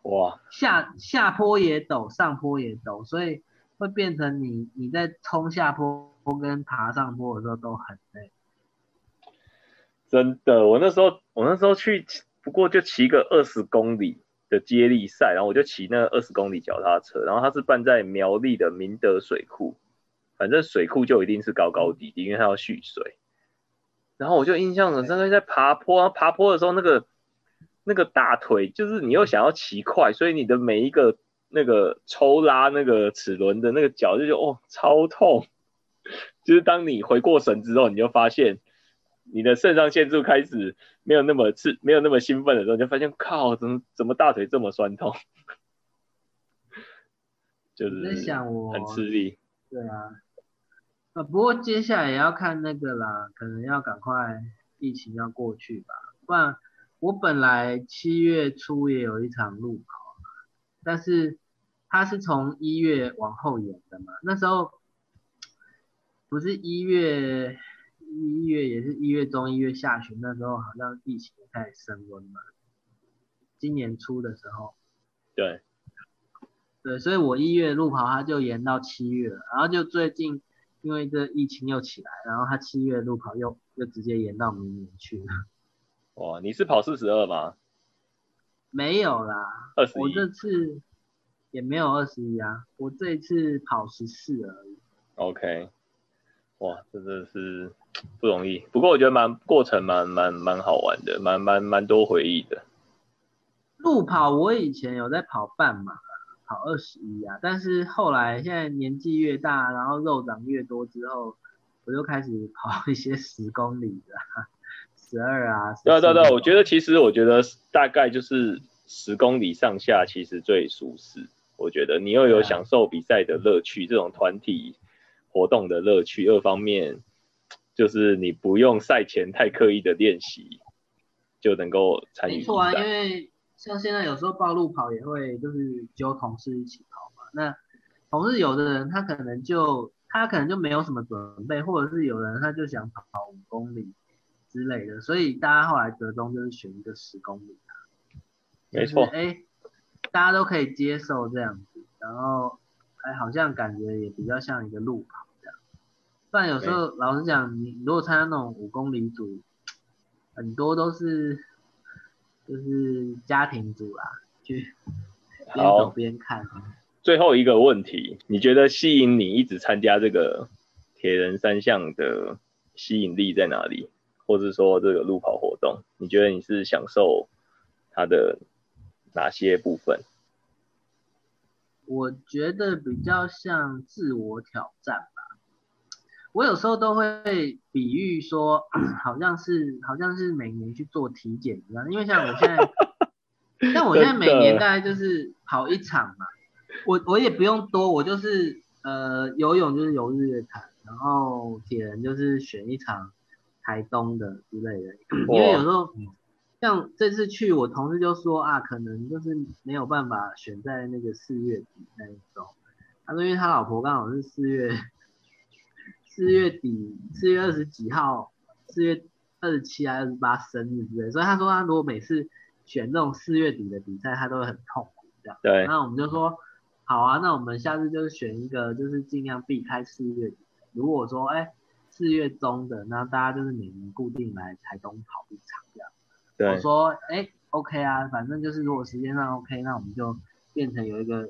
Speaker 2: 哇，
Speaker 1: 下下坡也陡，上坡也陡，所以会变成你你在冲下坡跟爬上坡的时候都很累。
Speaker 2: 真的，我那时候我那时候去，不过就骑个二十公里的接力赛，然后我就骑那二十公里脚踏车，然后它是办在苗栗的明德水库，反正水库就一定是高高低低，因为它要蓄水。然后我就印象很深刻，在爬坡，爬坡的时候那个。那个大腿就是你又想要骑快，所以你的每一个那个抽拉那个齿轮的那个脚就觉得哦超痛，就是当你回过神之后，你就发现你的肾上腺素开始没有那么刺没有那么兴奋的时候，就发现靠怎么怎么大腿这么酸痛，就是
Speaker 1: 在想我
Speaker 2: 很吃力。
Speaker 1: 对啊，啊不过接下来也要看那个啦，可能要赶快疫情要过去吧，不然。我本来七月初也有一场路跑，但是它是从一月往后延的嘛。那时候不是一月一月也是一月中一月下旬，那时候好像疫情开始升温嘛。今年初的时候，
Speaker 2: 对，
Speaker 1: 对，所以我一月路跑它就延到七月了，然后就最近因为这疫情又起来，然后它七月路跑又又直接延到明年去了。
Speaker 2: 哇，你是跑四十二吗？
Speaker 1: 没有啦，
Speaker 2: 二十一。
Speaker 1: 我这次也没有二十一啊，我这一次跑十四而已。
Speaker 2: OK，哇，真的是不容易。不过我觉得蛮过程蛮蛮蛮好玩的，蛮蛮蛮多回忆的。
Speaker 1: 路跑我以前有在跑半马，跑二十一啊，但是后来现在年纪越大，然后肉长越多之后，我就开始跑一些十公里的。十二啊，
Speaker 2: 对啊对对，我觉得其实我觉得大概就是十公里上下，其实最舒适。我觉得你又有享受比赛的乐趣，这种团体活动的乐趣，二方面就是你不用赛前太刻意的练习，就能够参与比
Speaker 1: 没错啊，因
Speaker 2: 赛。
Speaker 1: 为像现在有时候报路跑也会就是揪同事一起跑嘛。那同事有的人他可能就他可能就没有什么准备，或者是有人他就想跑五公里之类的，所以大家后来折中就是选一个十公里啊。
Speaker 2: 没错
Speaker 1: 就是哎，大家都可以接受这样子，然后哎好像感觉也比较像一个路跑这样。不然有时候老实讲，你如果参加那种五公里组，很多都是就是家庭组啦，去边
Speaker 2: 好
Speaker 1: 走边看。
Speaker 2: 最后一个问题，你觉得吸引你一直参加这个铁人三项的吸引力在哪里？或者说这个路跑活动，你觉得你是享受它的哪些部分？
Speaker 1: 我觉得比较像自我挑战吧。我有时候都会比喻说，好像是好像是每年去做体检一样，因为像我现在，像我现在每年大概就是跑一场嘛，我我也不用多，我就是呃游泳就是游日月潭，然后铁人就是选一场台东的之类的，因为有时候像这次去，我同事就说啊，可能就是没有办法选在那个四月底那一周。他说，因为他老婆刚好是四月四月底，四月二十几号，四月二十七还二十八生日之类，所以他说他如果每次选这种四月底的比赛，他都会很痛苦这样。
Speaker 2: 对，
Speaker 1: 那我们就说好啊，那我们下次就是选一个，就是尽量避开四月底。如果说哎四月中的，那大家就是每年固定来台东跑一场这样。我，说，哎、o k 啊，反正就是如果时间上 OK，那我们就变成有一个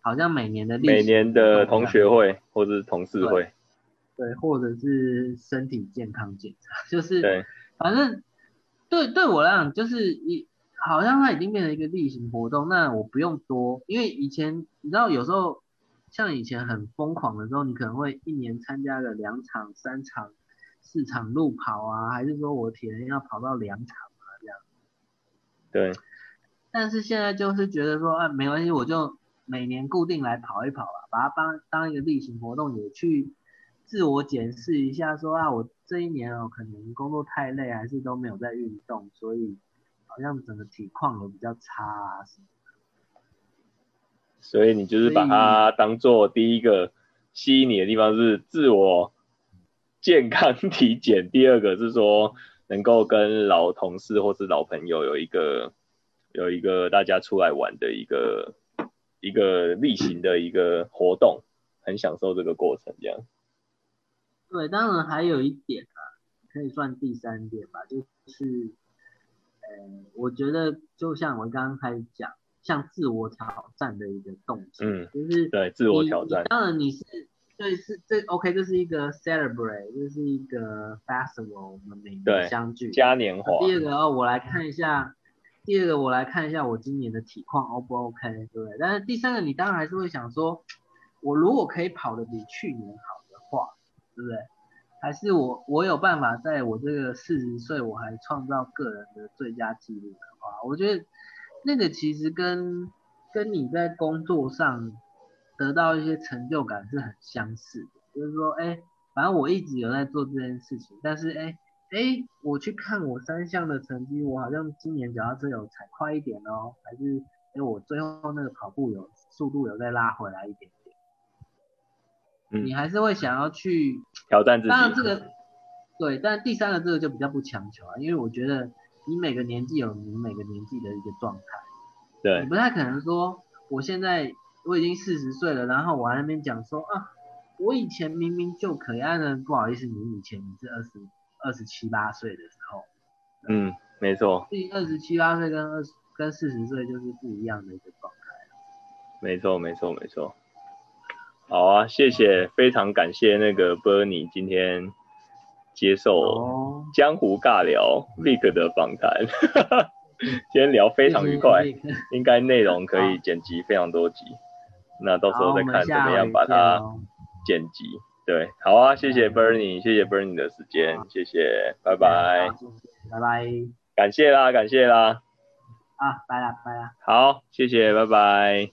Speaker 1: 好像每年的例
Speaker 2: 每年的同学会或者是同事会，
Speaker 1: 对，或者是身体健康检查，就是
Speaker 2: 对，
Speaker 1: 反正对对我来讲，就是一好像它已经变成一个例行活动，那我不用多，因为以前你知道有时候像以前很疯狂的时候，你可能会一年参加个两场、三场、四场路跑啊，还是说我铁人要跑到两场。
Speaker 2: 对，
Speaker 1: 但是现在就是觉得说，啊，没关系，我就每年固定来跑一跑吧，把它当当一个例行活动，也去自我检视一下说，啊，我这一年哦，可能工作太累，还是都没有在运动，所以好像整个体况有比较差。
Speaker 2: 所以你就是把它当做第一个吸引你的地方是自我健康体检，第二个是说能够跟老同事或是老朋友有一个有一个大家出来玩的一个一个例行的一个活动，很享受这个过程，这样。
Speaker 1: 对，当然还有一点啊，可以算第三点吧，就是，呃，我觉得就像我刚刚开始讲，像自我挑战的一个动作，
Speaker 2: 嗯
Speaker 1: 就是
Speaker 2: 对，自我挑战，
Speaker 1: 当然你是对是这 OK，这是一个 celebrate，这是一个 festival，我们每
Speaker 2: 对
Speaker 1: 年相聚。
Speaker 2: 嘉年华，
Speaker 1: 第二个哦，我来看一下，第二个我来看一下我今年的体况 O 不 OK，对不对？但是第三个你当然还是会想说，我如果可以跑得比去年好的话，对不对？还是我我有办法在我这个四十岁我还创造个人的最佳纪录的话，我觉得那个其实跟跟你在工作上得到一些成就感是很相似的，就是说，哎，反正我一直有在做这件事情，但是哎哎，我去看我三项的成绩，我好像今年脚踏车有踩快一点哦，还是哎我最后那个跑步有速度有再拉回来一点点，
Speaker 2: 嗯
Speaker 1: 你，还是会想要去
Speaker 2: 挑战自己。
Speaker 1: 当然这个对，但第三个这个就比较不强求啊，因为我觉得你每个年纪有你每个年纪的一个状态，
Speaker 2: 对
Speaker 1: 你不太可能说我现在我已经四十岁了，然后我还在那边讲说啊，我以前明明就可以，啊呢不好意思，你以前你是二十二十七八岁的时候，
Speaker 2: 嗯，没错，
Speaker 1: 二十七八岁跟二十跟四十岁就是不一样的一个状态。
Speaker 2: 没错，没错，没错。好啊，谢谢，非常感谢那个 Bernie 今天接受
Speaker 1: 哦，
Speaker 2: 江湖尬聊 Vic 的访谈，今天聊非常愉快，应该内容可以剪辑非常多集，那到时候，再看怎么样把它
Speaker 1: 哦。
Speaker 2: 剪辑。对，好啊，谢谢 Bernie，谢谢 Bernie 的时间，谢谢，拜拜，
Speaker 1: 拜拜。
Speaker 2: 感谢啦，感谢啦，
Speaker 1: 啊，拜啦拜啦。
Speaker 2: 好，谢谢，拜。拜。